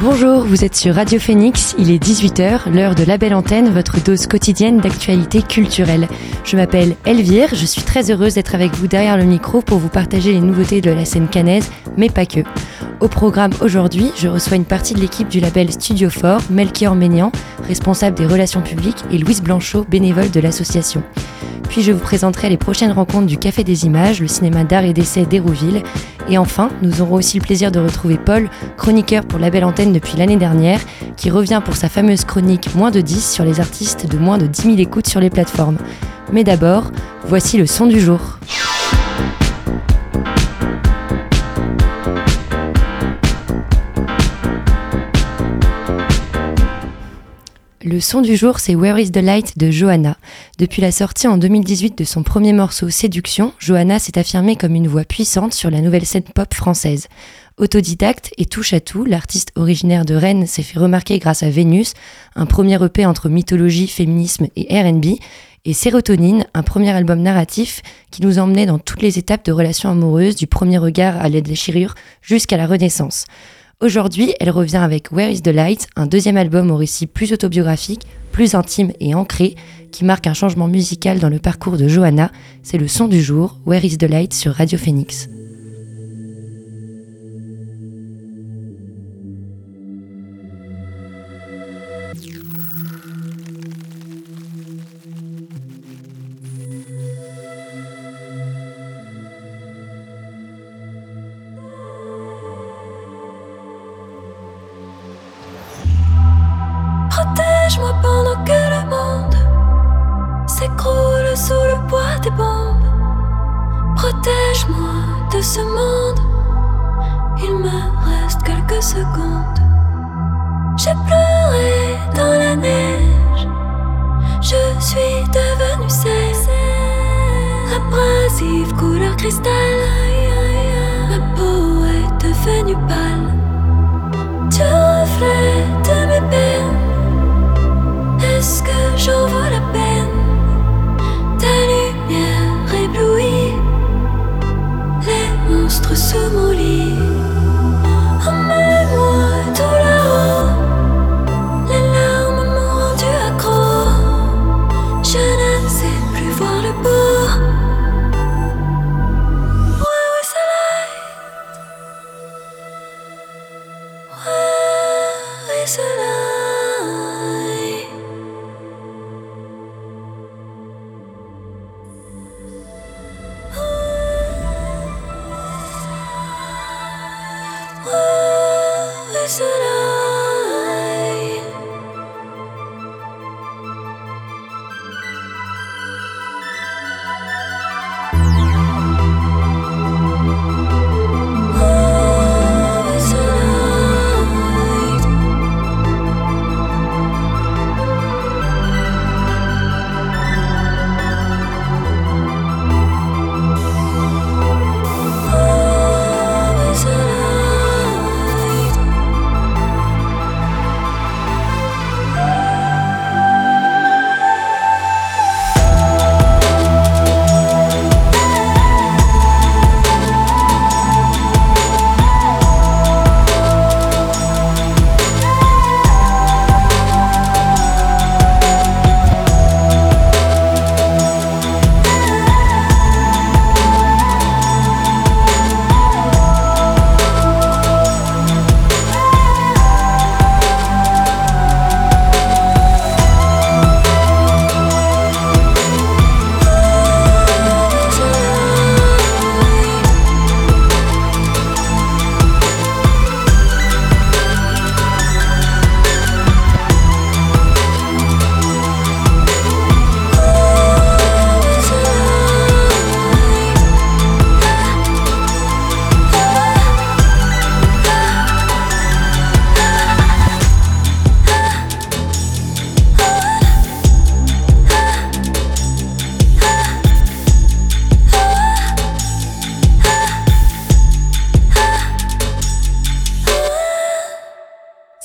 Bonjour, vous êtes sur Radio Phoenix, il est 18h, l'heure de la belle antenne, votre dose quotidienne d'actualité culturelle. Je m'appelle Elvire, je suis très heureuse d'être avec vous derrière le micro pour vous partager les nouveautés de la scène canaise, mais pas que. Au programme aujourd'hui, je reçois une partie de l'équipe du label Studio Fort, Melchior Ménian, responsable des relations publiques, et Louise Blanchot, bénévole de l'association. Puis je vous présenterai les prochaines rencontres du Café des Images, le cinéma d'art et d'essai d'Hérouville. Et enfin, nous aurons aussi le plaisir de retrouver Paul, chroniqueur pour la belle antenne depuis l'année dernière, qui revient pour sa fameuse chronique moins de 10 sur les artistes de moins de 10 000 écoutes sur les plateformes. Mais d'abord, voici le son du jour. Le son du jour, c'est Where is the Light de Johanna. Depuis la sortie en 2018 de son premier morceau Séduction, Johanna s'est affirmée comme une voix puissante sur la nouvelle scène pop française. Autodidacte et touche à tout, l'artiste originaire de Rennes s'est fait remarquer grâce à Vénus, un premier EP entre mythologie, féminisme et RB, et Sérotonine, un premier album narratif qui nous emmenait dans toutes les étapes de relations amoureuses, du premier regard à la déchirure jusqu'à la renaissance. Aujourd'hui, elle revient avec Where is the Light, un deuxième album au récit plus autobiographique, plus intime et ancré, qui marque un changement musical dans le parcours de Johanna. C'est le son du jour, Where is the Light sur Radio Phoenix.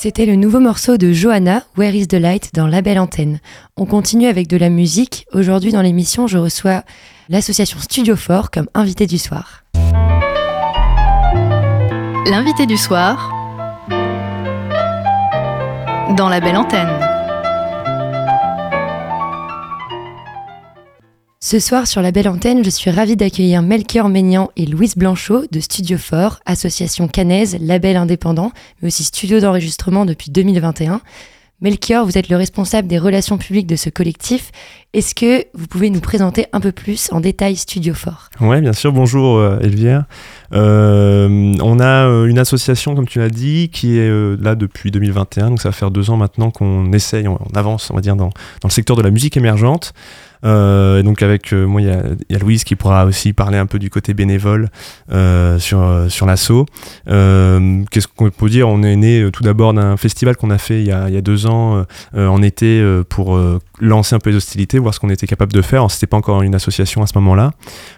C'était le nouveau morceau de Johanna, Where is the Light, dans La Belle Antenne. On continue avec de la musique. Aujourd'hui dans l'émission, je reçois l'association Studio Fort comme invité du soir. L'invité du soir dans La Belle Antenne. Ce soir sur la belle antenne, je suis ravie d'accueillir Melchior Maignan et Louise Blanchot de Studio Fort, association canaise, label indépendant, mais aussi studio d'enregistrement depuis 2021. Melchior, vous êtes le responsable des relations publiques de ce collectif. Est-ce que vous pouvez nous présenter un peu plus en détail Studio Fort? Oui, bien sûr. Bonjour euh, Elvière. Euh, on a euh, une association, comme tu l'as dit, qui est là depuis 2021. Donc ça va faire deux ans maintenant qu'on essaye, on, avance, on va dire, dans le secteur de la musique émergente. Euh, et donc avec euh, moi, il y a, Louise qui pourra aussi parler un peu du côté bénévole euh, sur, sur l'assaut. Qu'est-ce qu'on peut dire? On est né tout d'abord d'un festival qu'on a fait il y a deux ans en été pour lancer un peu les hostilités, voir ce qu'on était capable de faire. C'était pas encore une association à ce moment-là.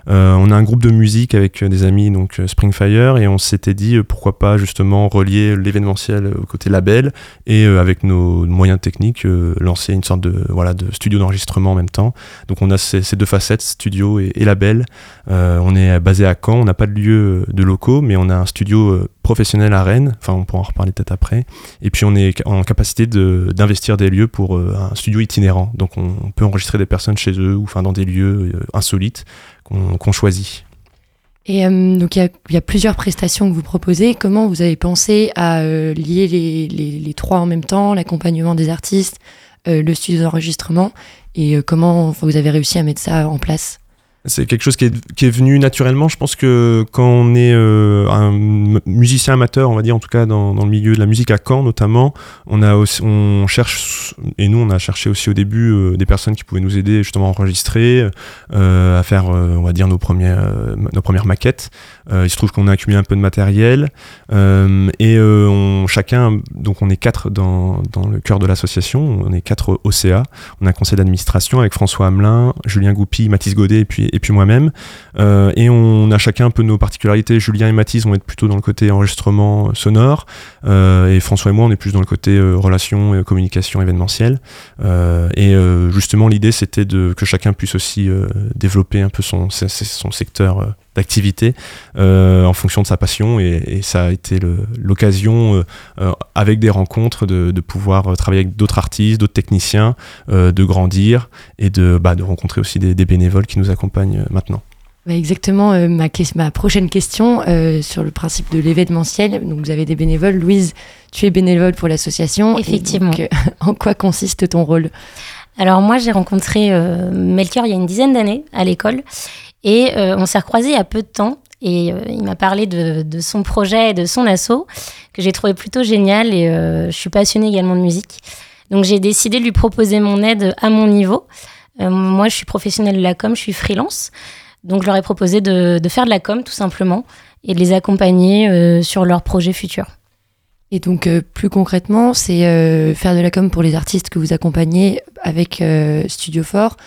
on a un groupe de musique avec des amis, donc Springfire, et on s'était dit pourquoi pas justement relier l'événementiel au côté label et avec nos moyens techniques lancer une sorte de studio d'enregistrement en même temps. Donc on a ces, deux facettes, studio et, label. Euh, on est basé à Caen, on n'a pas de lieu de locaux, mais on a un studio euh, professionnel à Rennes, enfin on pourra en reparler peut-être après. Et puis on est en capacité d'investir des lieux pour euh, un studio itinérant. Donc on, peut enregistrer des personnes chez eux ou enfin dans des lieux insolites qu'on choisit. Et donc il y, a plusieurs prestations que vous proposez. Comment vous avez pensé à lier les, les, trois en même temps, l'accompagnement des artistes, le studio d'enregistrement? Et euh, comment vous avez réussi à mettre ça en place? C'est quelque chose qui est, qui est, venu naturellement. Je pense que quand on est euh, un musicien amateur, on va dire en tout cas dans, dans, le milieu de la musique à Caen notamment, on a aussi, on cherche et nous on a cherché aussi au début euh, des personnes qui pouvaient nous aider justement à enregistrer, euh, à faire on va dire nos premières nos premières maquettes. il se trouve qu'on a accumulé un peu de matériel et on, chacun donc on est quatre dans, dans le cœur de l'association, on est quatre OCA, on a un conseil d'administration avec François Hamelin, Julien Goupy, Mathis Godet et puis et puis moi-même. Euh, et on a chacun un peu nos particularités. Julien et Mathis vont être plutôt dans le côté enregistrement sonore, euh, et François et moi, on est plus dans le côté euh, relation et communication événementielle. et justement, l'idée, c'était de que chacun puisse aussi développer un peu son secteur d'activité en fonction de sa passion et, ça a été l'occasion avec des rencontres de, pouvoir travailler avec d'autres artistes, d'autres techniciens, de grandir et de, bah, de rencontrer aussi des, des bénévoles qui nous accompagnent euh, maintenant. Bah, exactement, euh, ma, ma, prochaine question euh, sur le principe de l'événementiel. Donc, vous avez des bénévoles. Louise, tu es bénévole pour l'association. Effectivement. en quoi consiste ton rôle? Alors, moi, j'ai rencontré Melchior il y a une dizaine d'années à l'école et on s'est recroisés il y a peu de temps. Et il m'a parlé de, de, son projet et de son assaut que j'ai trouvé plutôt génial. Et je suis passionnée également de musique. Donc, j'ai décidé de lui proposer mon aide à mon niveau. Euh, moi, je suis professionnelle de la com, je suis freelance. Donc, je leur ai proposé de, faire de la com, tout simplement, et de les accompagner euh, sur leurs projets futurs. Et donc, euh, plus concrètement, c'est faire de la com pour les artistes que vous accompagnez avec Studio Fort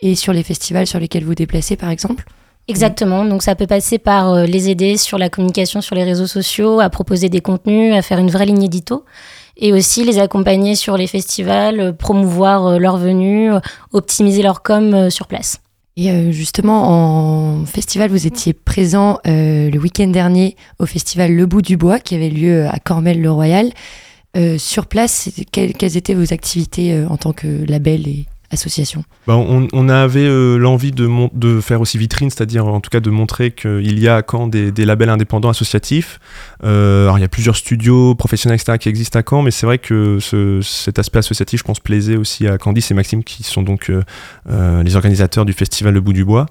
et sur les festivals sur lesquels vous déplacez, par exemple Exactement. Donc, ça peut passer par les aider sur la communication sur les réseaux sociaux, à proposer des contenus, à faire une vraie ligne édito et aussi les accompagner sur les festivals, euh, promouvoir euh, leur venue, euh, optimiser leur com sur place. Et justement, en festival, vous étiez présent le week-end dernier au festival Le Bout du Bois qui avait lieu à Cormel-le-Royal. sur place, quelles, étaient vos activités en tant que label et bah, on, avait euh, l'envie de, faire aussi vitrine, c'est-à-dire en tout cas de montrer qu'il y a à Caen des, labels indépendants associatifs. Euh, il y a plusieurs studios professionnels, qui existent à Caen, mais c'est vrai que cet aspect associatif, je pense, plaisait aussi à Candice et Maxime, qui sont donc euh, les organisateurs du festival Le Bout du Bois.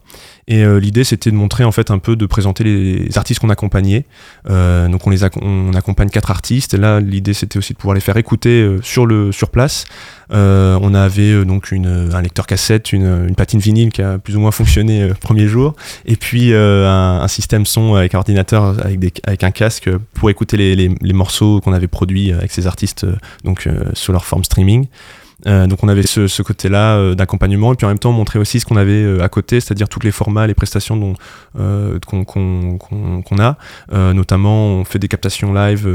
Et l'idée, c'était de montrer, en fait, un peu, de présenter les artistes qu'on accompagnait. donc on, accompagne quatre artistes, et là, l'idée, c'était aussi de pouvoir les faire écouter sur, le, sur place. on avait donc un lecteur cassette une, patine vinyle qui a plus ou moins fonctionné le euh, premier jour, et puis euh, un, système son avec un ordinateur avec, un casque pour écouter les, morceaux qu'on avait produits avec ces artistes euh, donc sous leur forme streaming. Donc on avait ce, côté-là d'accompagnement et puis en même temps montrer aussi ce qu'on avait à côté, c'est-à-dire tous les formats, les prestations dont qu'on a. notamment, on fait des captations live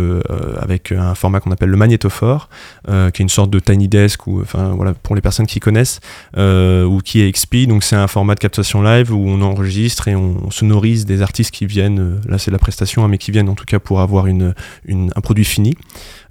avec un format qu'on appelle le magnétophore, qui est une sorte de tiny desk ou enfin voilà pour les personnes qui connaissent ou qui est XP. Donc c'est un format de captation live où on enregistre et on, sonorise des artistes qui viennent. là, c'est la prestation, hein, mais qui viennent en tout cas pour avoir une, un produit fini.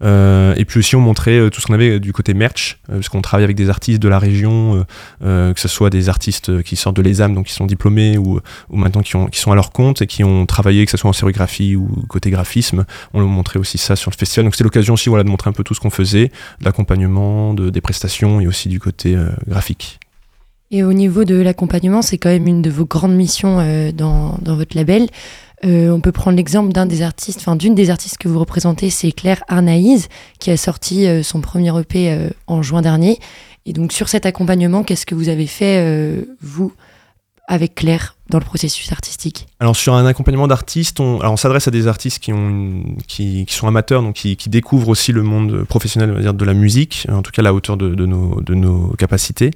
Euh, et puis aussi on montrait euh, tout ce qu'on avait du côté merch, euh, parce qu'on travaille avec des artistes de la région, que ce soit des artistes qui sortent de l'ESAM, donc qui sont diplômés ou, maintenant qui, ont, qui sont à leur compte et qui ont travaillé, que ce soit en sérigraphie ou côté graphisme. On montrait aussi ça sur le festival. Donc c'était l'occasion aussi voilà, de montrer un peu tout ce qu'on faisait, de, des prestations et aussi du côté graphique. Et au niveau de l'accompagnement, c'est quand même une de vos grandes missions dans, votre label. Euh, on peut prendre l'exemple d'un des artistes, enfin d'une des artistes que vous représentez, c'est Claire Arnaïs, qui a sorti euh, son premier EP euh, en juin dernier. Et donc sur cet accompagnement, qu'est-ce que vous avez fait, vous, avec Claire dans le processus artistique? Alors sur un accompagnement d'artistes, on, s'adresse à des artistes qui, ont qui, qui, sont amateurs, qui, découvrent aussi le monde professionnel de la musique, en tout cas à la hauteur de, nos, capacités.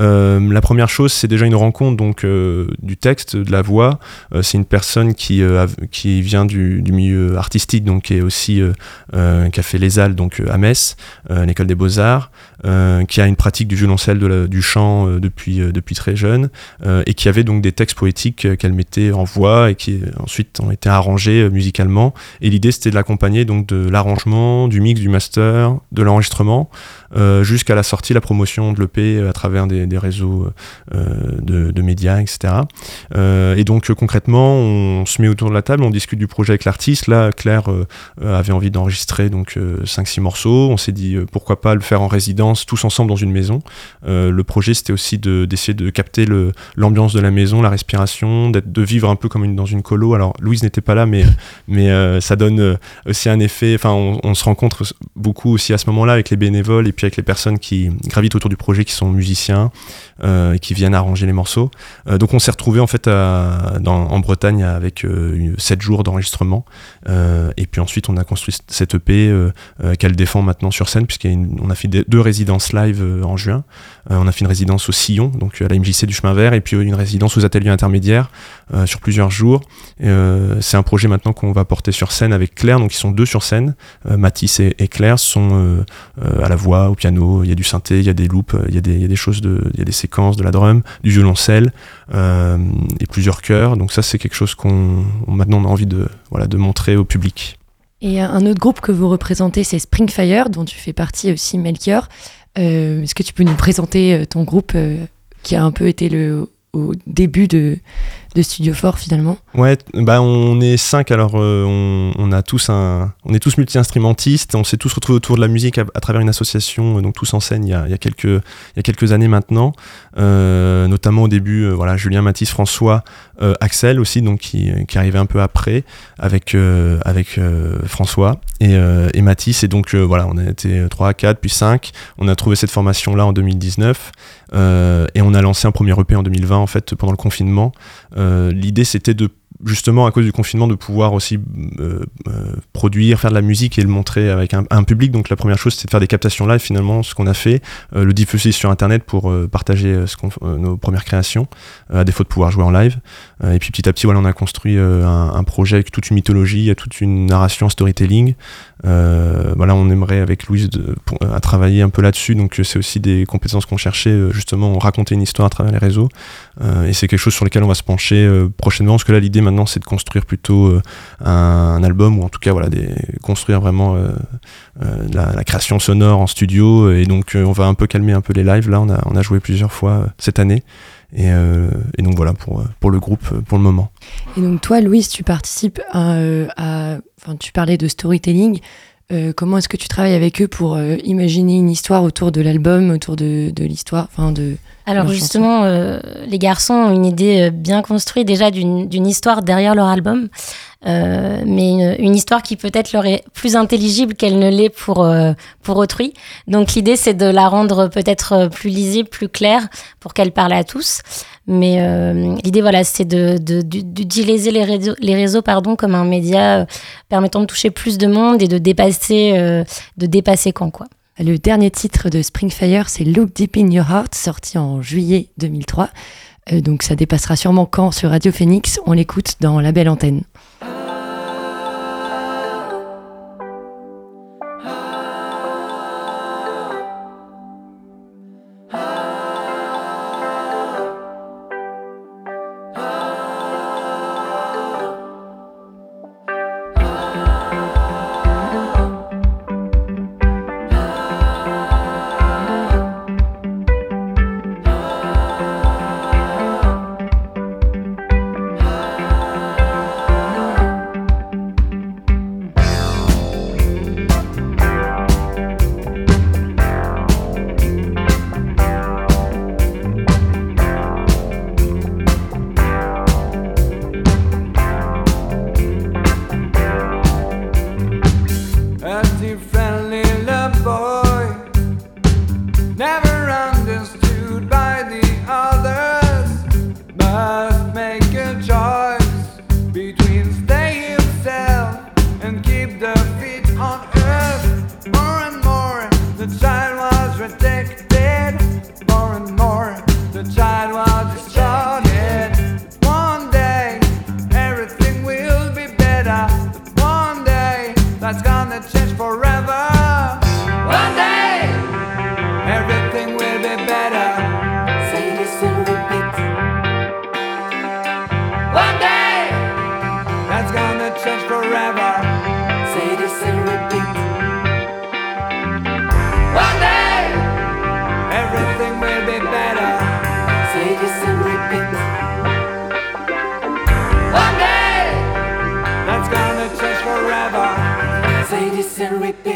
Euh, la première chose, c'est déjà une rencontre donc euh, du texte, de la voix. Euh, c'est une personne qui, vient du, milieu artistique, donc qui est aussi qui a fait les Halles donc à Metz, l'école des beaux arts, qui a une pratique du violoncelle, du chant depuis depuis très jeune, et qui avait donc des textes poétiques qu'elle mettait en voix et qui ensuite ont été arrangés euh, musicalement. Et l'idée c'était de l'accompagner donc de l'arrangement, du mix, du master, de l'enregistrement, jusqu'à la sortie, la promotion de l'EP à travers des, réseaux de, médias, etc. et donc concrètement, on se met autour de la table, on discute du projet avec l'artiste. Là, Claire avait envie d'enregistrer donc 5-6 morceaux. On s'est dit pourquoi pas le faire en résidence tous ensemble dans une maison. le projet c'était aussi d'essayer de, capter l'ambiance de la maison, la respiration de vivre un peu comme dans une colo. Alors Louise n'était pas là, mais mais euh, ça donne euh, aussi un effet. Enfin, on, se rencontre beaucoup aussi à ce moment-là avec les bénévoles et avec les personnes qui gravitent autour du projet, qui sont musiciens euh, et qui viennent arranger les morceaux. donc on s'est retrouvé en fait en Bretagne avec 7 jours d'enregistrement et puis ensuite on a construit cette EP qu'elle défend maintenant sur scène puisqu'on a, fait deux résidences live en juin. on a fait une résidence au Sillon, donc à la MJC du Chemin Vert, et puis une résidence aux ateliers intermédiaires euh, sur plusieurs jours. Euh, c'est un projet maintenant qu'on va porter sur scène avec Claire, donc ils sont deux sur scène. Euh, Mathis et, Claire sont à la voix, au piano, il y a du synthé, il y a des loops, il y, a des, choses, il y a des séquences, de la drum, du violoncelle et plusieurs chœurs. Donc ça c'est quelque chose qu'on maintenant on a envie de, voilà, de montrer au public. Et un autre groupe que vous représentez, c'est Springfire, dont tu fais partie aussi, Melchior. Est-ce que tu peux nous présenter ton groupe qui a un peu été le au début de, de Studio Fort finalement. Ouais, bah on est cinq alors euh, on, on, a tous un, on est tous multi-instrumentistes, on s'est tous retrouvés autour de la musique à, travers une association, euh, donc tous en scène il y a, quelques, il y a quelques années maintenant, euh, notamment au début, voilà Julien, Mathis, François, euh, Axel aussi, donc qui, qui arrivait un peu après avec, avec François et, et Mathis, et donc voilà on a été 3, 4, puis 5, on a trouvé cette formation là en 2019 et on a lancé un premier EP en 2020 en fait pendant le confinement. Euh, l'idée c'était de justement à cause du confinement de pouvoir aussi euh, euh, produire, faire de la musique et le montrer avec un, public. Donc la première chose c'est de faire des captations live finalement, ce qu'on a fait, le diffuser sur internet pour partager ce nos premières créations, à défaut de pouvoir jouer en live. et puis petit à petit voilà on a construit un, un, projet avec toute une mythologie, toute une narration, storytelling. Voilà on aimerait avec Louise de, à travailler un peu là-dessus. Donc c'est aussi des compétences qu'on cherchait justement raconter une histoire à travers les réseaux. et c'est quelque chose sur lequel on va se pencher prochainement parce que là l'idée maintenant c'est de construire plutôt euh, un, album ou en tout cas voilà des, construire vraiment euh, euh, la, création sonore en studio et donc on va un peu calmer un peu les lives là on a joué plusieurs fois cette année et, et, donc voilà pour, pour le groupe pour le moment. Et donc toi Louise tu participes à enfin tu parlais de storytelling comment est-ce que tu travailles avec eux pour imaginer une histoire autour de l'album, autour de, de l'histoire, enfin de alors justement, euh, les garçons ont une idée euh, bien construite déjà d'une histoire derrière leur album, euh, mais une, histoire qui peut-être leur est plus intelligible qu'elle ne l'est pour, pour autrui. Donc l'idée c'est de la rendre peut-être plus lisible, plus claire, pour qu'elle parle à tous. Mais l'idée voilà, c'est d'utiliser de, les réseaux, les réseaux pardon, comme un média permettant de toucher plus de monde et de dépasser, de dépasser quand quoi. Le dernier titre de Springfire, c'est Look Deep in Your Heart, sorti en juillet 2003. Euh, donc ça dépassera sûrement quand sur Radio Phoenix. On l'écoute dans la belle antenne. every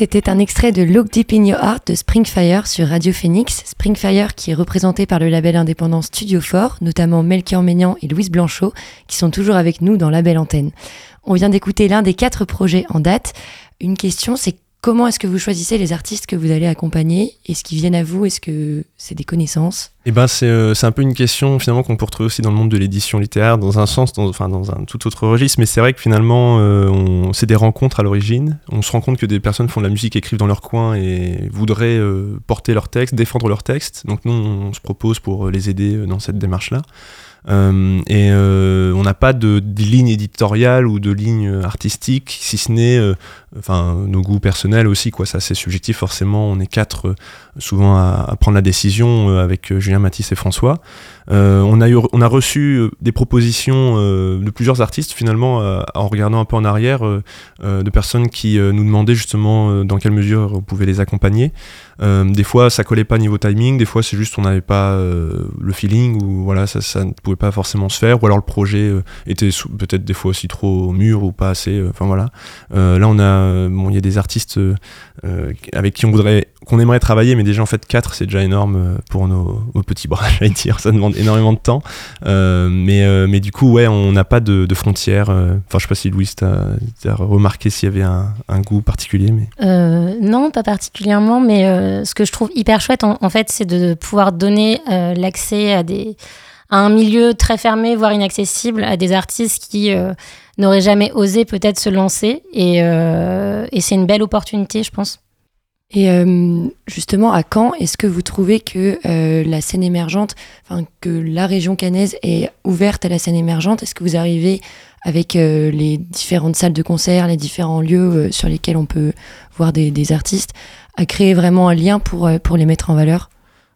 C'était un extrait de Look Deep in Your Heart de Springfire sur Radio Phoenix. Springfire qui est représenté par le label indépendant Studio 4, notamment Melchior Ménian et Louise Blanchot, qui sont toujours avec nous dans la antenne. On vient d'écouter l'un des quatre projets en date. Une question, c'est Comment est-ce que vous choisissez les artistes que vous allez accompagner? Est-ce qu'ils viennent à vous? Est-ce que c'est des connaissances? Eh ben, euh, c'est un peu une question finalement qu'on peut retrouver aussi dans le monde de l'édition littéraire, dans un sens, dans, enfin dans un tout autre registre. Mais c'est vrai que finalement, euh, c'est des rencontres à l'origine. On se rend compte que des personnes font de la musique, écrivent dans leur coin et voudraient euh, porter leur texte, défendre leur texte. Donc nous, on se propose pour les aider dans cette démarche-là. Euh, et euh, on n'a pas de, ligne éditoriale ou de ligne artistique, si ce n'est euh, nos goûts personnels aussi quoi. Ça c'est subjectif forcément. On est quatre souvent à, prendre la décision avec Julien Matisse et François. On a eu on a reçu des propositions de plusieurs artistes finalement en regardant un peu en arrière de personnes qui nous demandaient justement dans quelle mesure on pouvait les accompagner. Des fois ça collait pas niveau timing. Des fois c'est juste on n'avait pas le feeling ou voilà ça, pouvait pas forcément se faire, ou alors le projet était peut-être des fois aussi trop mûr ou pas assez. Enfin voilà. là, on a, bon, il y a des artistes avec qui on voudrait, qu'on aimerait travailler, mais déjà en fait 4 c'est déjà énorme pour nos, petits bras, j'allais dire. Ça demande énormément de temps. mais, mais du coup, ouais, on n'a pas de, frontières. Enfin, je sais pas si Louis, tu as, remarqué s'il y avait un, goût particulier, mais. non, pas particulièrement, mais ce que je trouve hyper chouette, en, fait, c'est de pouvoir donner euh, l'accès à, des, à un milieu très fermé, voire inaccessible, à des artistes qui euh, n'auraient jamais osé peut-être se lancer. Et, euh, et c'est une belle opportunité, je pense. Et justement, à Caen, est-ce que vous trouvez que la scène émergente, enfin que la région cannaise est ouverte à la scène émergente? Est-ce que vous arrivez avec les différentes salles de concert, les différents lieux sur lesquels on peut voir des, des artistes, à créer vraiment un lien pour, euh, pour les mettre en valeur?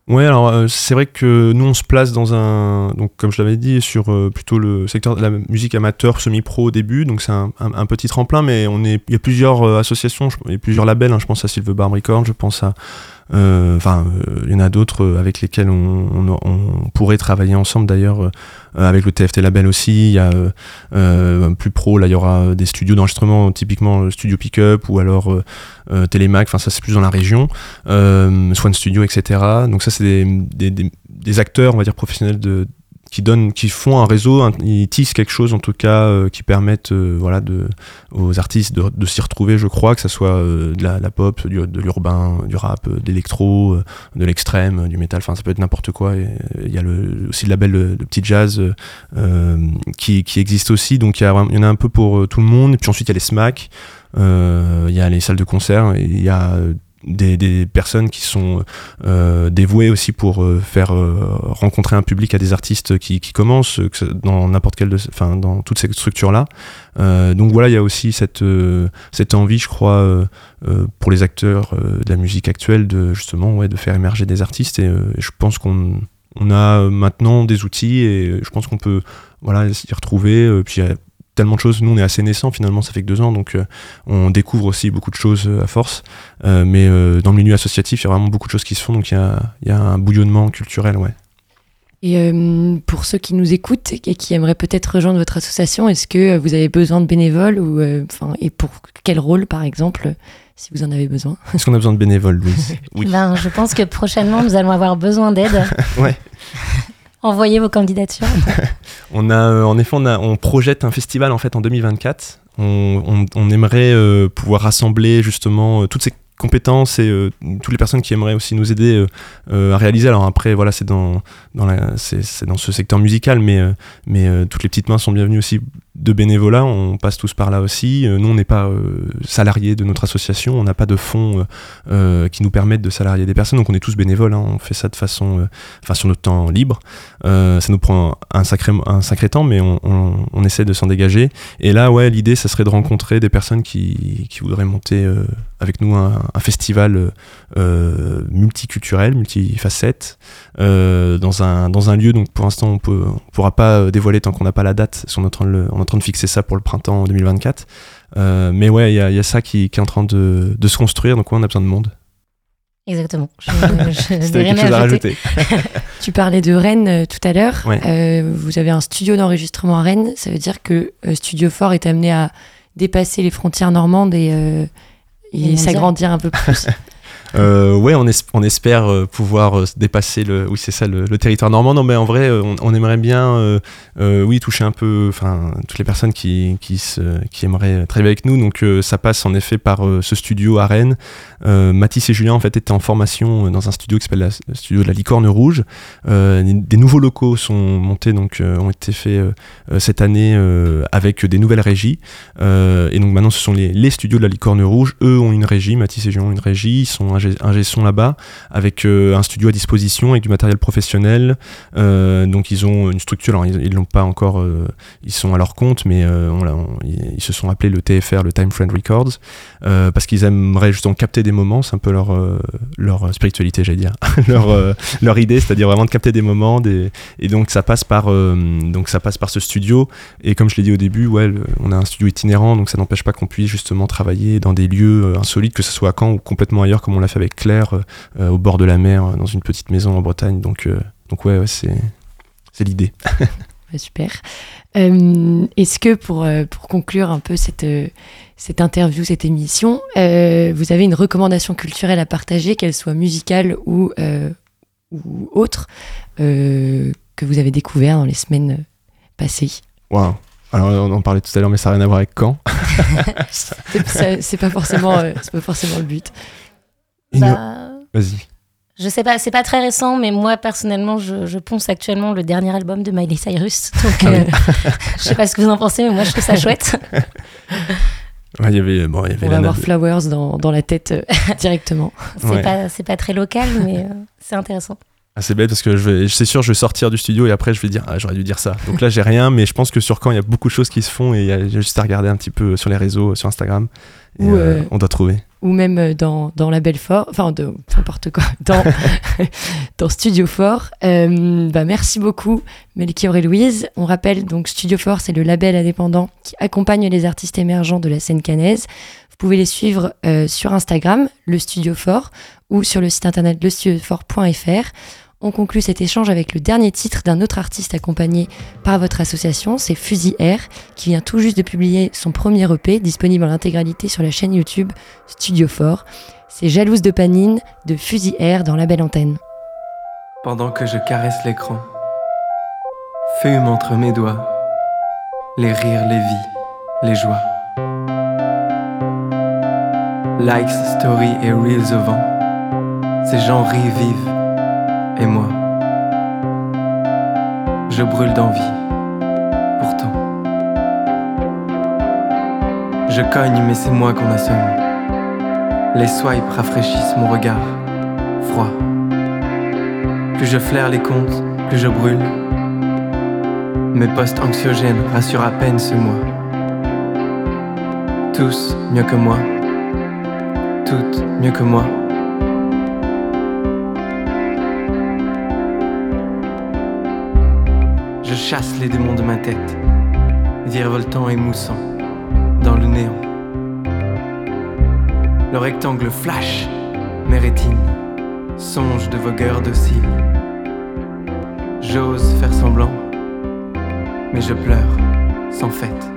Ouais, alors euh, c'est vrai que nous on se place dans un, donc comme je l'avais dit, sur euh, plutôt le secteur de la musique amateur, semi-pro au début, donc c'est un, un, petit tremplin, mais on est, il y a plusieurs associations, il y a plusieurs labels, hein. je pense à Silver Bar Records, je pense à euh, enfin, euh, il y en a d'autres euh, avec lesquels on, pourrait travailler ensemble d'ailleurs, avec le TFT Label aussi. Il y a plus pro, là il y aura des studios d'enregistrement, typiquement Studio Pickup ou alors Télémac, enfin ça c'est plus dans la région, Swan Studio, etc. Donc ça c'est des, des, des, acteurs, on va dire professionnels de qui donnent, qui font un réseau, ils tissent quelque chose en tout cas euh, qui permettent euh, voilà de, aux artistes de, s'y retrouver, je crois, que ce soit euh, de la, pop, de l'urbain, du rap, de l'électro, de l'extrême, du métal, enfin ça peut être n'importe quoi. Il y a le, aussi le label de, petit jazz qui, existe aussi, donc il y, en a un peu pour tout le monde. Et puis ensuite il y a les SMAC. Il y a les salles de concert, il y a des, personnes qui sont euh, dévouées aussi pour euh, faire euh, rencontrer un public à des artistes qui, commencent dans n'importe quelle enfin dans toutes ces structures là donc voilà il y a aussi cette cette envie je crois pour les acteurs de la musique actuelle de justement ouais de faire émerger des artistes. Et je pense qu'on on a maintenant des outils et je pense qu'on peut voilà s'y retrouver puis tellement de choses. Nous, on est assez naissants finalement, ça fait que deux ans, donc euh, on découvre aussi beaucoup de choses euh, à force. Euh, mais dans le milieu associatif, il y a vraiment beaucoup de choses qui se font, donc il y a, y a, un bouillonnement culturel, ouais. Et pour ceux qui nous écoutent et qui aimeraient peut-être rejoindre votre association, est-ce que vous avez besoin de bénévoles ou, enfin, et pour quel rôle, par exemple, si vous en avez besoin? Est-ce qu'on a besoin de bénévoles, Louise? Oui. Ben, je pense que prochainement, nous allons avoir besoin d'aide. ouais. Envoyez vos candidatures. on a, euh, en effet, on, projette un festival en fait en 2024. On, aimerait euh, pouvoir rassembler justement euh, toutes ces compétences et toutes les personnes qui aimeraient aussi nous aider à réaliser. Alors après, voilà, c'est dans, dans, ce secteur musical, mais toutes les petites mains sont bienvenues aussi de bénévolat. On passe tous par là aussi. nous, on n'est pas salariés de notre association, on n'a pas de fonds qui nous permettent de salarier des personnes, donc on est tous bénévoles. Hein. on fait ça de façon, enfin sur notre temps libre. ça nous prend un sacré, un sacré temps, mais on, essaie de s'en dégager. Et là, ouais, l'idée, ça serait de rencontrer des personnes qui, voudraient monter avec nous un, festival euh, euh, multiculturel, multifacette, euh, dans, un, dans un lieu. Donc pour l'instant, on ne pourra pas dévoiler tant qu'on n'a pas la date. On est, en train de est en train de fixer ça pour le printemps 2024. mais ouais, il y, y, a ça qui, qui, est en train de, de se construire. Donc ouais, on a besoin de monde. Exactement. C'était quelque chose à rajouter. tu parlais de Rennes tout à l'heure. vous avez un studio d'enregistrement à Rennes. Ça veut dire que Studio Fort est amené à dépasser les frontières normandes et, et s'agrandir un peu plus. Euh, ouais, on, espère euh, pouvoir euh, dépasser le, oui ça, le, territoire normand. Non, mais en vrai, on, aimerait bien, oui, toucher un peu, toutes les personnes qui, qui, qui aimeraient travailler avec nous. Donc, ça passe en effet par ce studio à Rennes. Mathis et Julien en fait étaient en formation dans un studio qui s'appelle le studio de la Licorne Rouge. des nouveaux locaux sont montés, donc ont été faits cette année avec des nouvelles régies. et donc maintenant, ce sont les, les, studios de la Licorne Rouge. Eux ont une régie, Mathis et Julien ont une régie. Ils sont un gestion là-bas, avec euh, un studio à disposition, avec du matériel professionnel. Euh, donc ils ont une structure, alors ils l'ont pas encore, euh, ils sont à leur compte, mais ils se sont appelés le TFR, le Time Friend Records, parce qu'ils aimeraient justement capter des moments, c'est un peu leur, leur spiritualité, j'allais dire, leur, leur idée, c'est-à-dire vraiment de capter des moments, et donc ça passe par, donc ça passe par ce studio. Et comme je l'ai dit au début, ouais, on a un studio itinérant, donc ça n'empêche pas qu'on puisse justement travailler dans des lieux insolites, que ce soit à Caen ou complètement ailleurs, comme on l'a fait avec Claire euh, au bord de la mer, dans une petite maison en Bretagne. Donc, euh, donc ouais, c'est c'est l'idée. super. Euh, est-ce que pour, pour conclure un peu cette, cette interview, cette émission, vous avez une recommandation culturelle à partager, qu'elle soit musicale ou, ou autre, que vous avez découvert dans les semaines passées? Waouh alors on en parlait tout à l'heure, mais ça n'a rien à voir avec quand. c'est pas forcément, c'est pas forcément le but. Bah, Vas-y. Je sais pas, c'est pas très récent, mais moi personnellement, je, je, ponce actuellement le dernier album de Miley Cyrus. Donc, ah euh, je sais pas ce que vous en pensez, mais moi je trouve ça chouette. Ouais, y avait, bon, y avait On va avoir Flowers dans, dans, la tête euh, directement. C'est ouais. pas, pas très local, mais euh, c'est intéressant. Ah, c'est bête parce que je vais, c'est sûr, je vais sortir du studio et après je vais dire, ah, j'aurais dû dire ça. Donc là, j'ai rien, mais je pense que sur quand il y a beaucoup de choses qui se font et il y a juste à regarder un petit peu sur les réseaux, sur Instagram. Et, euh, on doit trouver ou même dans, dans la Belfort, enfin de n'importe quoi, dans, dans Studio Fort. Euh, bah merci beaucoup Melchior et Louise. On rappelle donc Studio Fort, c'est le label indépendant qui accompagne les artistes émergents de la scène canaise. Vous pouvez les suivre euh, sur Instagram, le Studio Fort, ou sur le site internet lestudiofort.fr. On conclut cet échange avec le dernier titre d'un autre artiste accompagné par votre association, c'est Fusil Air, qui vient tout juste de publier son premier EP, disponible en intégralité sur la chaîne YouTube Studio Fort. C'est Jalouse de Panine de Fusil Air dans la belle antenne. Pendant que je caresse l'écran, fume entre mes doigts, les rires, les vies, les joies. Likes, stories et reels au vent, ces gens rient, vivent et moi. Je brûle d'envie, pourtant. Je cogne, mais c'est moi qu'on assomme. Les swipes rafraîchissent mon regard, froid. Plus je flaire les comptes, plus je brûle. Mes postes anxiogènes rassurent à peine ce mois. Tous mieux que moi, toutes mieux que moi. Je chasse les démons de ma tête, virevoltant et moussant, dans le néant. Le rectangle flash mes rétines, songe de vogueur docile. J'ose faire semblant, mais je pleure sans fête.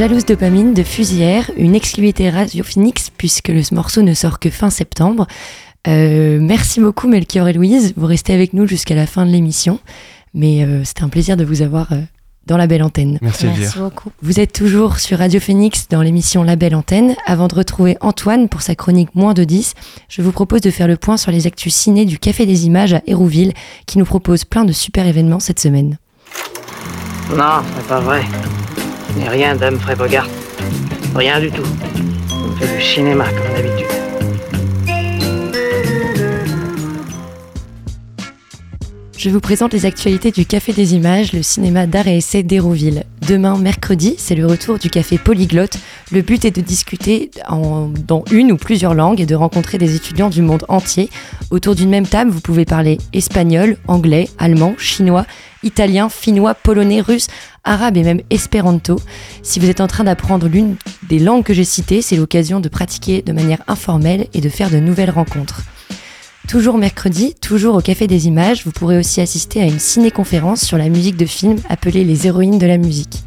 Jalouse dopamine de Fusillère, une exclusivité Radio Phoenix puisque le morceau ne sort que fin septembre. Euh, merci beaucoup Melchior et Louise, vous restez avec nous jusqu'à la fin de l'émission, mais euh, c'était un plaisir de vous avoir euh, dans la belle antenne. Merci, Merci beaucoup. Vous êtes toujours sur Radio Phoenix dans l'émission La Belle Antenne. Avant de retrouver Antoine pour sa chronique Moins de 10, je vous propose de faire le point sur les actus ciné du Café des Images à Hérouville qui nous propose plein de super événements cette semaine. Non, c'est pas vrai. N'est rien d'Humphrey Bogart. Rien du tout. On fait du cinéma comme d'habitude. Je vous présente les actualités du Café des Images, le cinéma d'art et essai d'Hérouville. Demain, mercredi, c'est le retour du Café Polyglotte. Le but est de discuter dans une ou plusieurs langues et de rencontrer des étudiants du monde entier. Autour d'une même table, vous pouvez parler espagnol, anglais, allemand, chinois, italien, finnois, polonais, russe, arabe et même espéranto. Si vous êtes en train d'apprendre l'une des langues que j'ai citées, c'est l'occasion de pratiquer de manière informelle et de faire de nouvelles rencontres. Toujours mercredi, toujours au Café des Images, vous pourrez aussi assister à une ciné-conférence sur la musique de film appelée Les héroïnes de la musique.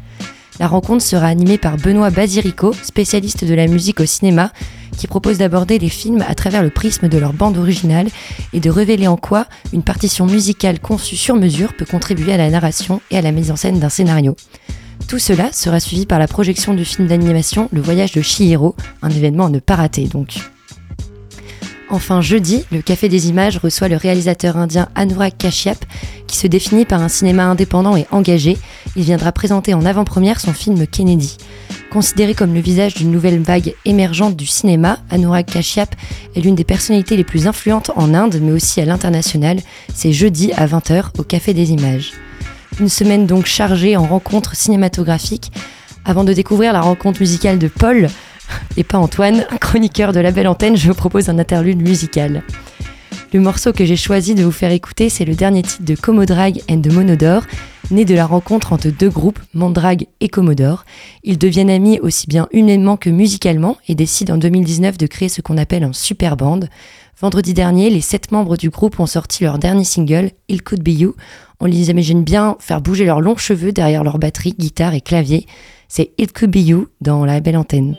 La rencontre sera animée par Benoît Basirico, spécialiste de la musique au cinéma, qui propose d'aborder les films à travers le prisme de leur bande originale et de révéler en quoi une partition musicale conçue sur mesure peut contribuer à la narration et à la mise en scène d'un scénario. Tout cela sera suivi par la projection du film d'animation Le Voyage de Chihiro, un événement à ne pas rater donc. Enfin, jeudi, le Café des Images reçoit le réalisateur indien Anurag Kashyap, qui se définit par un cinéma indépendant et engagé. Il viendra présenter en avant-première son film Kennedy. Considéré comme le visage d'une nouvelle vague émergente du cinéma, Anurag Kashyap est l'une des personnalités les plus influentes en Inde, mais aussi à l'international. C'est jeudi à 20h au Café des Images. Une semaine donc chargée en rencontres cinématographiques. Avant de découvrir la rencontre musicale de Paul, et pas Antoine, chroniqueur de la belle antenne, je vous propose un interlude musical. Le morceau que j'ai choisi de vous faire écouter, c'est le dernier titre de Comodrag and the Monodore, né de la rencontre entre deux groupes, Mondrag et Commodore. Ils deviennent amis aussi bien humainement que musicalement et décident en 2019 de créer ce qu'on appelle un super band. Vendredi dernier, les sept membres du groupe ont sorti leur dernier single, It Could Be You. On les imagine bien faire bouger leurs longs cheveux derrière leur batterie, guitare et clavier. C'est It Could Be You dans la belle antenne.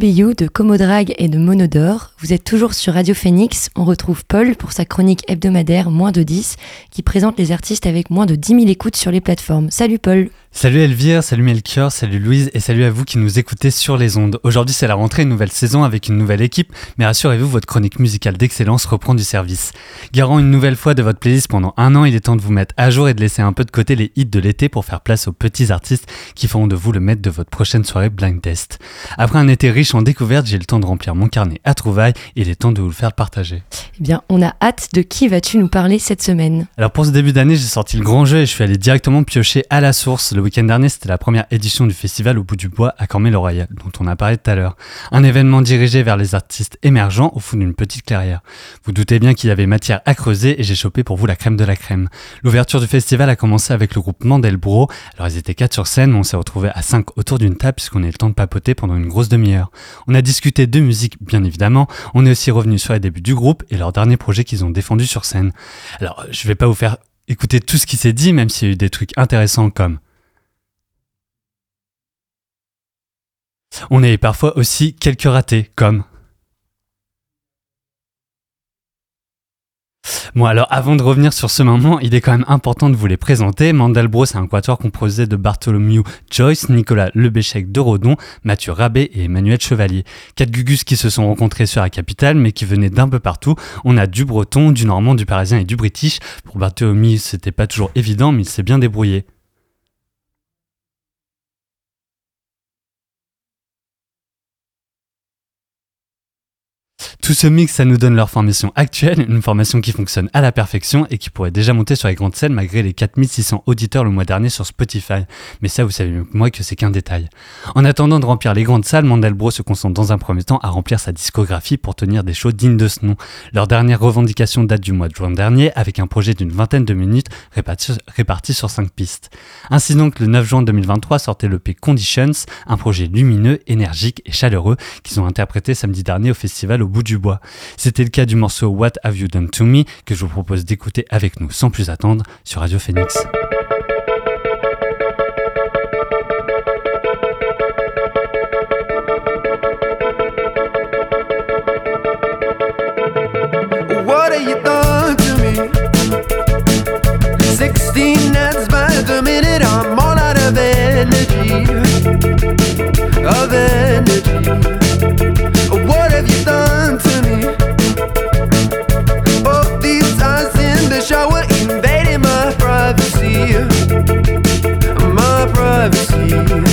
De Comodrag et de Monodore. Vous êtes toujours sur Radio Phoenix. On retrouve Paul pour sa chronique hebdomadaire Moins de 10 qui présente les artistes avec moins de 10 000 écoutes sur les plateformes. Salut Paul Salut Elvire, salut Melchior, salut Louise et salut à vous qui nous écoutez sur les ondes. Aujourd'hui c'est la rentrée, une nouvelle saison avec une nouvelle équipe, mais rassurez-vous, votre chronique musicale d'excellence reprend du service. Garant une nouvelle fois de votre playlist pendant un an, il est temps de vous mettre à jour et de laisser un peu de côté les hits de l'été pour faire place aux petits artistes qui feront de vous le maître de votre prochaine soirée blind test. Après un été riche en découvertes, j'ai le temps de remplir mon carnet à trouvailles et il est temps de vous le faire partager. Eh bien, on a hâte de qui vas-tu nous parler cette semaine? Alors pour ce début d'année, j'ai sorti le grand jeu et je suis allé directement piocher à la source. Le week-end dernier, c'était la première édition du festival au bout du bois à Cormay-le-Royal, dont on a parlé tout à l'heure. Un événement dirigé vers les artistes émergents au fond d'une petite clairière. Vous doutez bien qu'il y avait matière à creuser et j'ai chopé pour vous la crème de la crème. L'ouverture du festival a commencé avec le groupe Mandelbro. Alors ils étaient quatre sur scène, mais on s'est retrouvés à cinq autour d'une table puisqu'on a eu le temps de papoter pendant une grosse demi-heure. On a discuté de musique, bien évidemment. On est aussi revenu sur les débuts du groupe et leur dernier projet qu'ils ont défendu sur scène. Alors je vais pas vous faire écouter tout ce qui s'est dit, même s'il y a eu des trucs intéressants comme On eu parfois aussi quelques ratés, comme Bon alors avant de revenir sur ce moment, il est quand même important de vous les présenter. Mandalbro, c'est un quatuor composé de Bartholomew Joyce, Nicolas Lebéchec de Rodon, Mathieu Rabé et Emmanuel Chevalier. Quatre gugus qui se sont rencontrés sur la capitale mais qui venaient d'un peu partout. On a du breton, du normand, du parisien et du british. Pour Bartholomew, c'était pas toujours évident mais il s'est bien débrouillé. Tout ce mix, ça nous donne leur formation actuelle, une formation qui fonctionne à la perfection et qui pourrait déjà monter sur les grandes scènes malgré les 4600 auditeurs le mois dernier sur Spotify. Mais ça, vous savez mieux que moi que c'est qu'un détail. En attendant de remplir les grandes salles, Mandelbro se concentre dans un premier temps à remplir sa discographie pour tenir des shows dignes de ce nom. Leur dernière revendication date du mois de juin dernier avec un projet d'une vingtaine de minutes réparti, sur 5 pistes. Ainsi donc, le 9 juin 2023 sortait le P Conditions, un projet lumineux, énergique et chaleureux qu'ils ont interprété samedi dernier au festival au bout du C'était le cas du morceau What Have You Done To Me que je vous propose d'écouter avec nous sans plus attendre sur Radio Phoenix. What have you done to me? 16 You.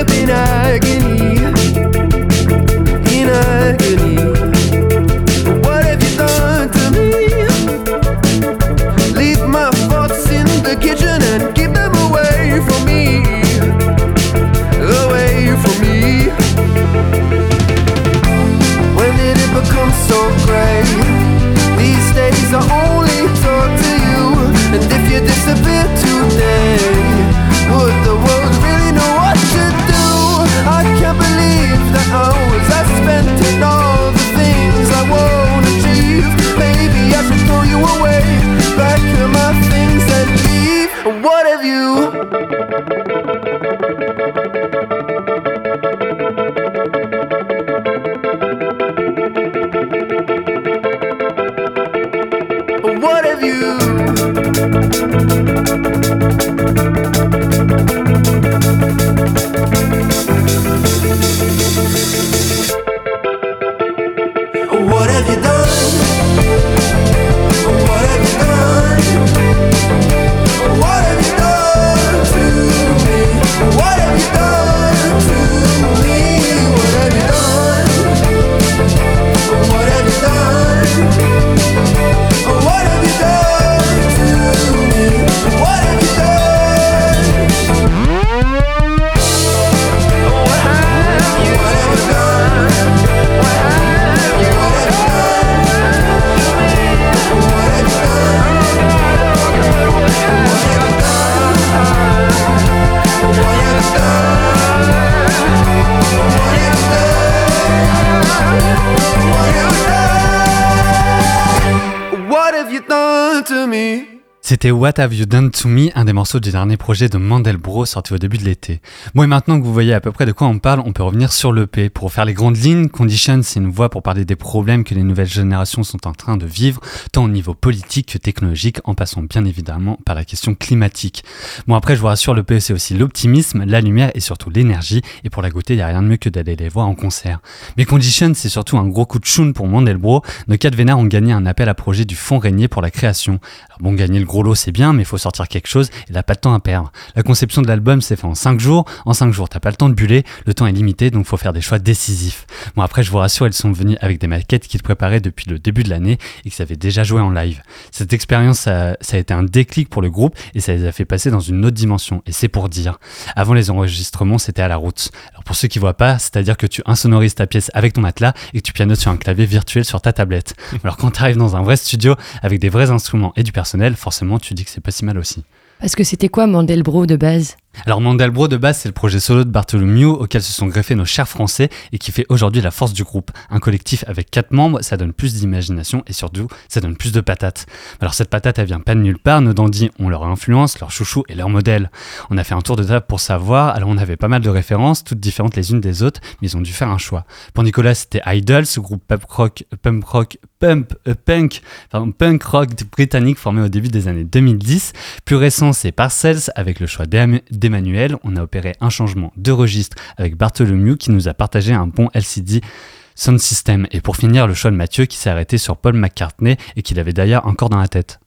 Up in agony. In agony. What have you done to me? Leave my thoughts in the kitchen and keep them away from me. Away from me. When did it become so gray? These days I only talk to you. And if you disappear today, would C'était What Have You Done To Me, un des morceaux du dernier projet de Mandelbro sorti au début de l'été. Bon et maintenant que vous voyez à peu près de quoi on parle, on peut revenir sur l'EP. Pour faire les grandes lignes, Condition c'est une voix pour parler des problèmes que les nouvelles générations sont en train de vivre, tant au niveau politique que technologique, en passant bien évidemment par la question climatique. Bon après je vous rassure, l'EP c'est aussi l'optimisme, la lumière et surtout l'énergie, et pour la goûter, il n'y a rien de mieux que d'aller les voir en concert. Mais Condition c'est surtout un gros coup de choune pour Mandelbro, nos quatre vénards ont gagné un appel à projet du Fonds Régnier pour la création. Alors bon, gagner le gros lot c'est bien, mais il faut sortir quelque chose et il n'a pas de temps à perdre. La conception de l'album s'est fait en 5 jours. En 5 jours, t'as pas le temps de buller, le temps est limité, donc faut faire des choix décisifs. Bon, après, je vous rassure, elles sont venues avec des maquettes qu'ils préparaient depuis le début de l'année et qu'ils avaient déjà joué en live. Cette expérience, ça, ça a été un déclic pour le groupe et ça les a fait passer dans une autre dimension. Et c'est pour dire. Avant les enregistrements, c'était à la route. Alors pour ceux qui voient pas, c'est-à-dire que tu insonorises ta pièce avec ton matelas et que tu pianotes sur un clavier virtuel sur ta tablette. Alors quand tu arrives dans un vrai studio avec des vrais instruments et du personnel, forcément tu dis que c'est pas si mal aussi. Parce que c'était quoi Mandelbro de base? Alors Mandelbro de base c'est le projet solo de Bartholomew auquel se sont greffés nos chers français et qui fait aujourd'hui la force du groupe. Un collectif avec quatre membres, ça donne plus d'imagination et surtout ça donne plus de patates. Alors cette patate elle vient pas de nulle part, nos dandys ont leur influence, leur chouchou et leur modèle. On a fait un tour de table pour savoir, alors on avait pas mal de références, toutes différentes les unes des autres, mais ils ont dû faire un choix. Pour Nicolas c'était Idol, ce groupe punk rock, punk rock, pump, euh, punk, punk rock britannique formé au début des années 2010. Plus récent c'est Parcells avec le choix d'Em- d'Emmanuel. On a opéré un changement de registre avec Bartholomew qui nous a partagé un bon LCD Sound System. Et pour finir, le choix de Mathieu qui s'est arrêté sur Paul McCartney et qu'il avait d'ailleurs encore dans la tête.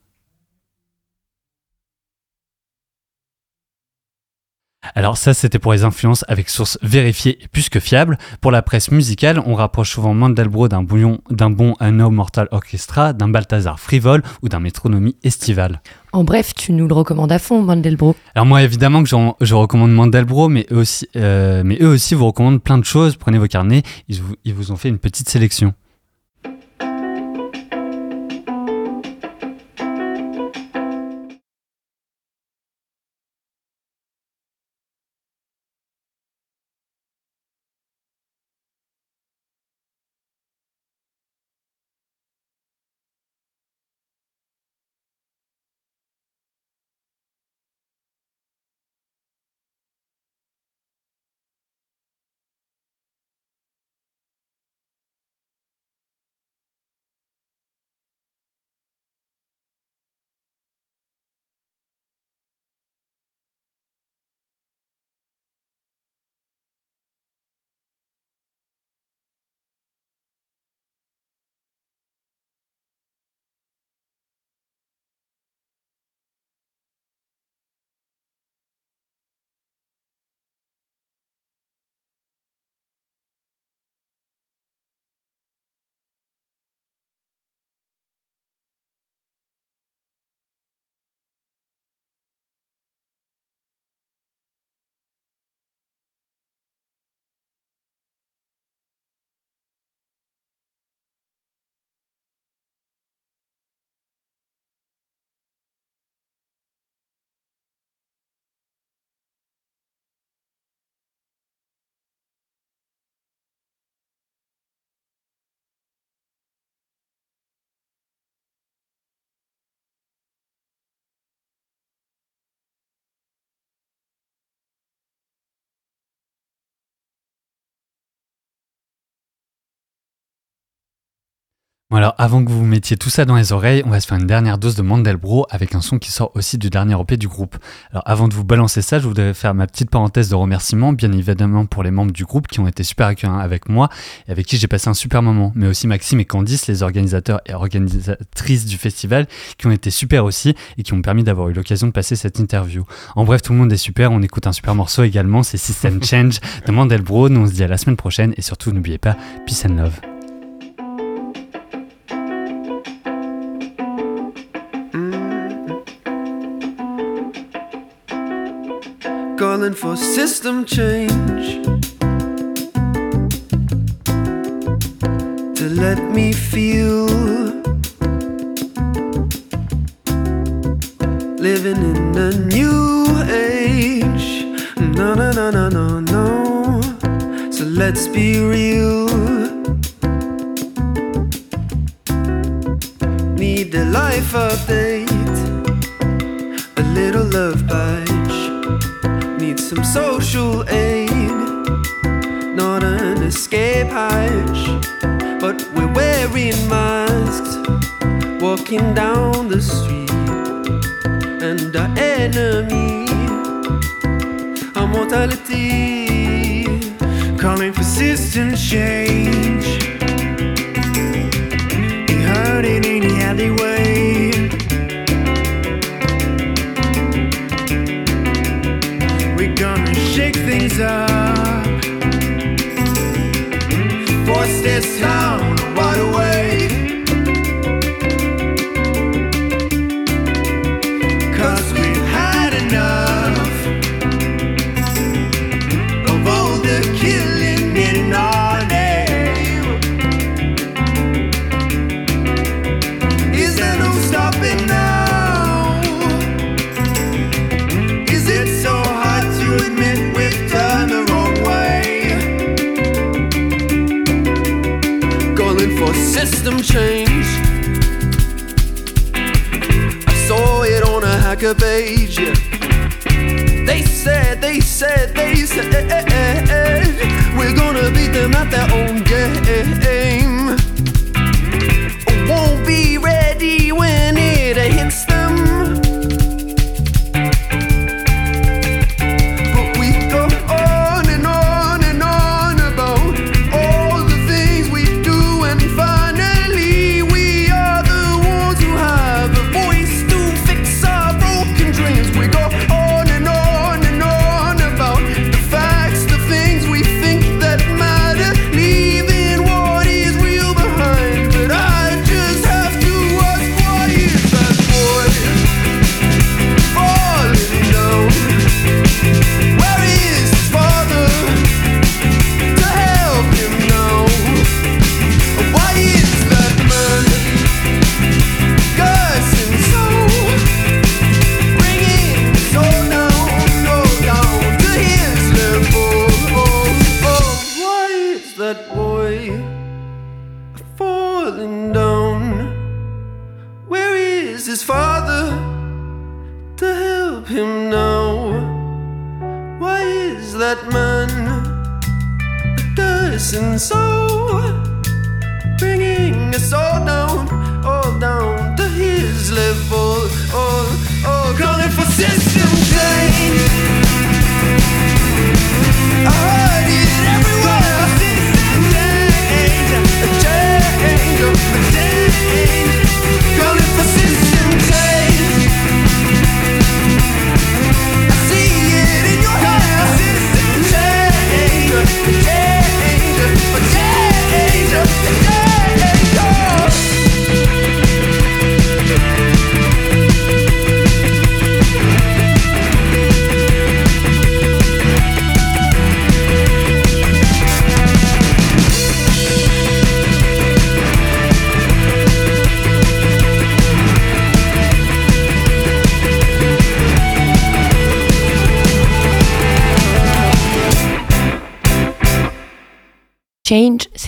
Alors ça, c'était pour les influences avec sources vérifiées et plus que fiables. Pour la presse musicale, on rapproche souvent Mandelbro d'un bouillon, d'un bon Un No Mortal Orchestra, d'un Balthazar frivole ou d'un métronomie estivale. En bref, tu nous le recommandes à fond, Mandelbro. Alors moi, évidemment que je recommande Mandelbro, mais eux aussi, euh, mais eux aussi vous recommandent plein de choses. Prenez vos carnets, ils vous, ils vous ont fait une petite sélection. Bon alors, avant que vous mettiez tout ça dans les oreilles, on va se faire une dernière dose de Mandelbro avec un son qui sort aussi du dernier EP du groupe. Alors, avant de vous balancer ça, je voudrais faire ma petite parenthèse de remerciement, bien évidemment pour les membres du groupe qui ont été super accueillants avec moi et avec qui j'ai passé un super moment, mais aussi Maxime et Candice, les organisateurs et organisatrices du festival, qui ont été super aussi et qui ont permis d'avoir eu l'occasion de passer cette interview. En bref, tout le monde est super, on écoute un super morceau également, c'est System Change de Mandelbro. Nous, on se dit à la semaine prochaine et surtout, n'oubliez pas, peace and love. Calling for system change to let me feel living in a new age. No, no, no, no, no, no. So let's be real. Need a life update, a little love need some social aid, not an escape hatch, but we're wearing masks, walking down the street, and our enemy, our mortality, calling for system change. Be hurting in the alleyway. Up. Force this town on a hacker yeah. They said, they said, they said, we're gonna beat them at their own game.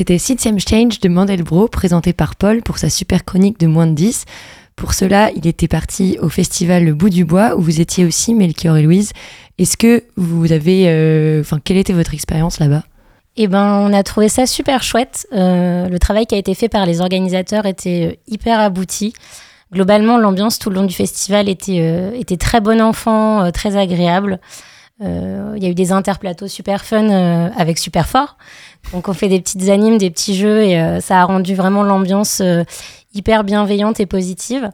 C'était Septième Change de Mandelbro, présenté par Paul pour sa super chronique de moins de 10. Pour cela, il était parti au festival Le Bout du Bois, où vous étiez aussi, Melchior et Louise. Est-ce que vous avez... euh, quelle était votre expérience là-bas? Eh ben, on a trouvé ça super chouette. Euh, le travail qui a été fait par les organisateurs était euh, hyper abouti. Globalement, l'ambiance tout le long du festival était, était très bon enfant, très agréable. Euh, Il y a eu des interplateaux super fun euh, avec super fort. Donc on fait des petites animes, des petits jeux et euh, ça a rendu vraiment l'ambiance euh, hyper bienveillante et positive.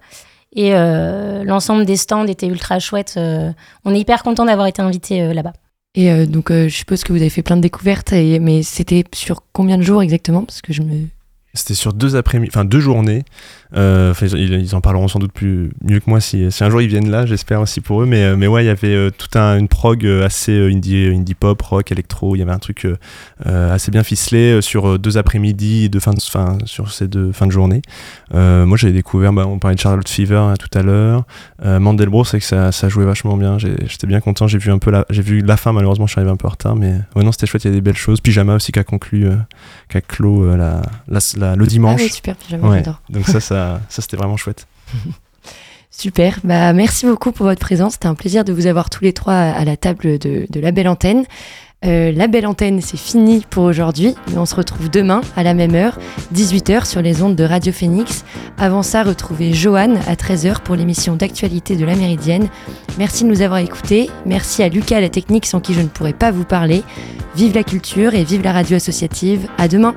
Et euh, l'ensemble des stands était ultra chouette. euh, on est hyper content d'avoir été invité euh, là-bas. Et euh, donc, euh, je suppose que vous avez fait plein de découvertes, et, mais c'était sur combien de jours exactement? Parce que je me... C'était sur deux après-midi, enfin deux journées. Euh, ils, ils en parleront sans doute plus mieux que moi si, si un jour ils viennent là, j'espère aussi pour eux. Mais, euh, mais ouais, il y avait euh, toute un, une prog assez indie, indie pop, rock, électro. Il y avait un truc euh, assez bien ficelé sur deux après-midi de fin, de, fin sur ces deux fins de journée. Moi, j'avais découvert, bah, on parlait de Charlotte Fever hein, tout à l'heure. Mandelbrot, c'est que ça, ça jouait vachement bien. J'ai- J'étais bien content. J'ai vu un peu la, j'ai vu la fin. Malheureusement, je suis arrivé un peu en retard, mais ouais, non, c'était chouette. Il y a des belles choses. Pyjama aussi qui a conclu, qui a clos la, la, la- le dimanche. Ah oui, super, pyjama, Ouais. j'adore. Donc ça, ça, ça c'était vraiment chouette. Super, bah, merci beaucoup pour votre présence. C'était un plaisir de vous avoir tous les trois à la table de, la belle antenne. Euh, la belle antenne, c'est fini pour aujourd'hui, mais on se retrouve demain à la même heure, 18h sur les ondes de Radio Phoenix. Avant ça, retrouvez Johan à 13h pour l'émission d'actualité de la Méridienne. Merci de nous avoir écoutés. Merci à Lucas la technique sans qui je ne pourrais pas vous parler. Vive la culture et vive la radio associative. À demain.